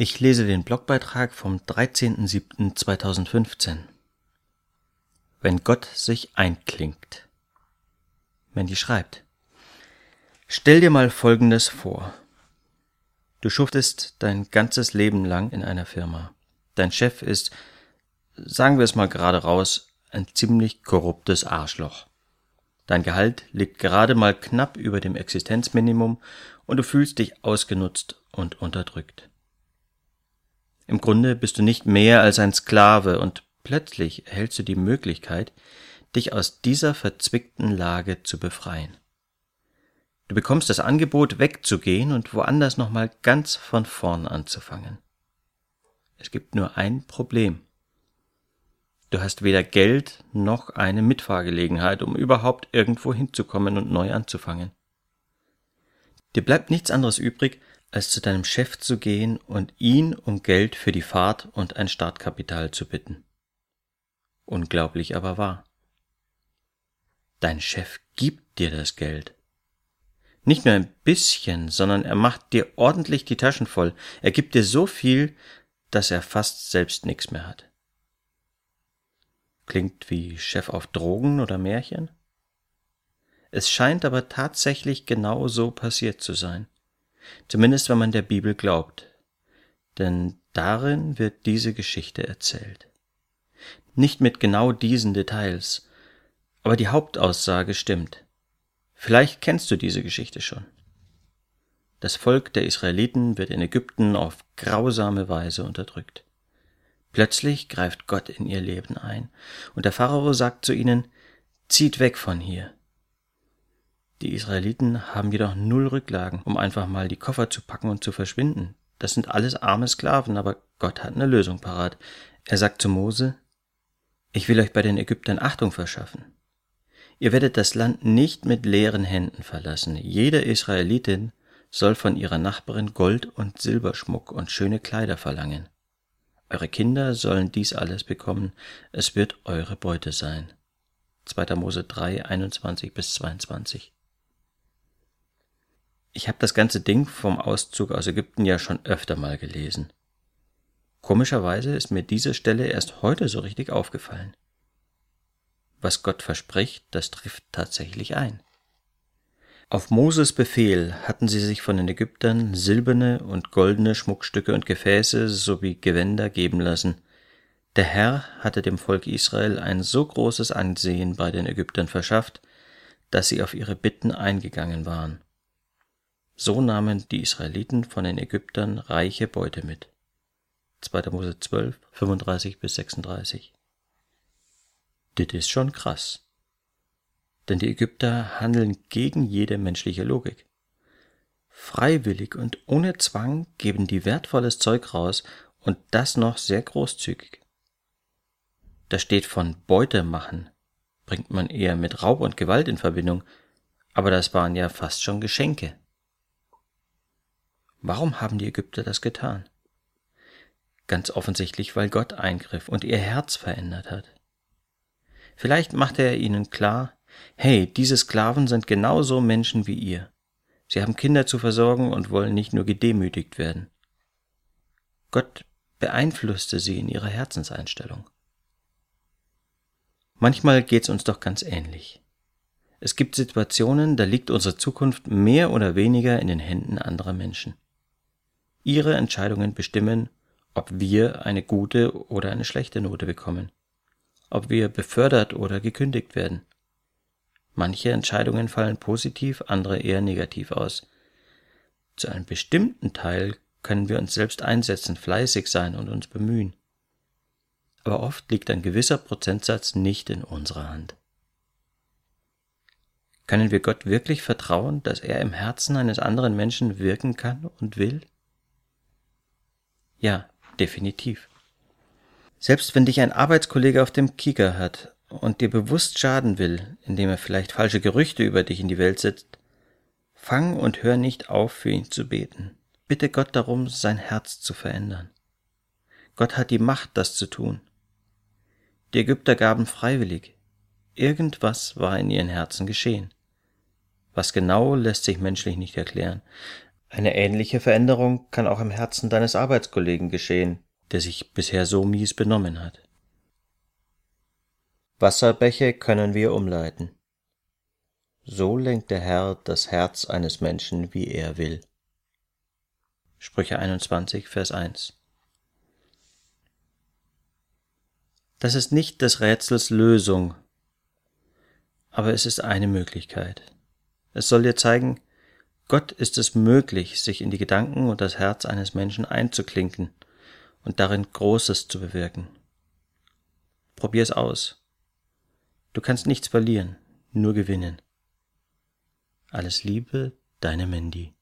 Ich lese den Blogbeitrag vom 13.07.2015. Wenn Gott sich einklingt. Mandy schreibt. Stell dir mal Folgendes vor. Du schuftest dein ganzes Leben lang in einer Firma. Dein Chef ist, sagen wir es mal gerade raus, ein ziemlich korruptes Arschloch. Dein Gehalt liegt gerade mal knapp über dem Existenzminimum und du fühlst dich ausgenutzt und unterdrückt. Im Grunde bist du nicht mehr als ein Sklave und plötzlich erhältst du die Möglichkeit, dich aus dieser verzwickten Lage zu befreien. Du bekommst das Angebot, wegzugehen und woanders nochmal ganz von vorn anzufangen. Es gibt nur ein Problem. Du hast weder Geld noch eine Mitfahrgelegenheit, um überhaupt irgendwo hinzukommen und neu anzufangen. Dir bleibt nichts anderes übrig, als zu deinem Chef zu gehen und ihn um Geld für die Fahrt und ein Startkapital zu bitten. Unglaublich aber wahr. Dein Chef gibt dir das Geld. Nicht nur ein bisschen, sondern er macht dir ordentlich die Taschen voll. Er gibt dir so viel, dass er fast selbst nichts mehr hat. Klingt wie Chef auf Drogen oder Märchen? Es scheint aber tatsächlich genau so passiert zu sein zumindest wenn man der Bibel glaubt, denn darin wird diese Geschichte erzählt. Nicht mit genau diesen Details, aber die Hauptaussage stimmt. Vielleicht kennst du diese Geschichte schon. Das Volk der Israeliten wird in Ägypten auf grausame Weise unterdrückt. Plötzlich greift Gott in ihr Leben ein, und der Pharao sagt zu ihnen, zieht weg von hier, die Israeliten haben jedoch null Rücklagen, um einfach mal die Koffer zu packen und zu verschwinden. Das sind alles arme Sklaven, aber Gott hat eine Lösung parat. Er sagt zu Mose, ich will euch bei den Ägyptern Achtung verschaffen. Ihr werdet das Land nicht mit leeren Händen verlassen. Jede Israelitin soll von ihrer Nachbarin Gold und Silberschmuck und schöne Kleider verlangen. Eure Kinder sollen dies alles bekommen. Es wird eure Beute sein. 2. Mose 3, 21 bis 22. Ich habe das ganze Ding vom Auszug aus Ägypten ja schon öfter mal gelesen. Komischerweise ist mir diese Stelle erst heute so richtig aufgefallen. Was Gott verspricht, das trifft tatsächlich ein. Auf Moses Befehl hatten sie sich von den Ägyptern silberne und goldene Schmuckstücke und Gefäße sowie Gewänder geben lassen. Der Herr hatte dem Volk Israel ein so großes Ansehen bei den Ägyptern verschafft, dass sie auf ihre Bitten eingegangen waren. So nahmen die Israeliten von den Ägyptern reiche Beute mit. 2. Mose 12, 35 bis 36. Das ist schon krass. Denn die Ägypter handeln gegen jede menschliche Logik. Freiwillig und ohne Zwang geben die wertvolles Zeug raus und das noch sehr großzügig. Da steht von Beute machen, bringt man eher mit Raub und Gewalt in Verbindung, aber das waren ja fast schon Geschenke. Warum haben die Ägypter das getan? Ganz offensichtlich, weil Gott eingriff und ihr Herz verändert hat. Vielleicht machte er ihnen klar, hey, diese Sklaven sind genauso Menschen wie ihr. Sie haben Kinder zu versorgen und wollen nicht nur gedemütigt werden. Gott beeinflusste sie in ihrer Herzenseinstellung. Manchmal geht's uns doch ganz ähnlich. Es gibt Situationen, da liegt unsere Zukunft mehr oder weniger in den Händen anderer Menschen. Ihre Entscheidungen bestimmen, ob wir eine gute oder eine schlechte Note bekommen, ob wir befördert oder gekündigt werden. Manche Entscheidungen fallen positiv, andere eher negativ aus. Zu einem bestimmten Teil können wir uns selbst einsetzen, fleißig sein und uns bemühen. Aber oft liegt ein gewisser Prozentsatz nicht in unserer Hand. Können wir Gott wirklich vertrauen, dass er im Herzen eines anderen Menschen wirken kann und will? Ja, definitiv. Selbst wenn dich ein Arbeitskollege auf dem Kieker hat und dir bewusst schaden will, indem er vielleicht falsche Gerüchte über dich in die Welt setzt, fang und hör nicht auf, für ihn zu beten. Bitte Gott darum, sein Herz zu verändern. Gott hat die Macht, das zu tun. Die Ägypter gaben freiwillig. Irgendwas war in ihren Herzen geschehen. Was genau lässt sich menschlich nicht erklären, Eine ähnliche Veränderung kann auch im Herzen deines Arbeitskollegen geschehen, der sich bisher so mies benommen hat. Wasserbäche können wir umleiten. So lenkt der Herr das Herz eines Menschen, wie er will. Sprüche 21, Vers 1. Das ist nicht des Rätsels Lösung, aber es ist eine Möglichkeit. Es soll dir zeigen, Gott ist es möglich, sich in die Gedanken und das Herz eines Menschen einzuklinken und darin Großes zu bewirken. Probier es aus. Du kannst nichts verlieren, nur gewinnen. Alles Liebe, deine Mandy.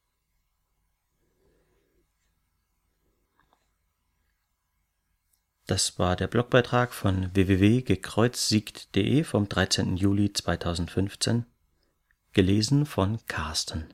Das war der Blogbeitrag von www.gekreuzsiegt.de vom 13. Juli 2015, gelesen von Carsten.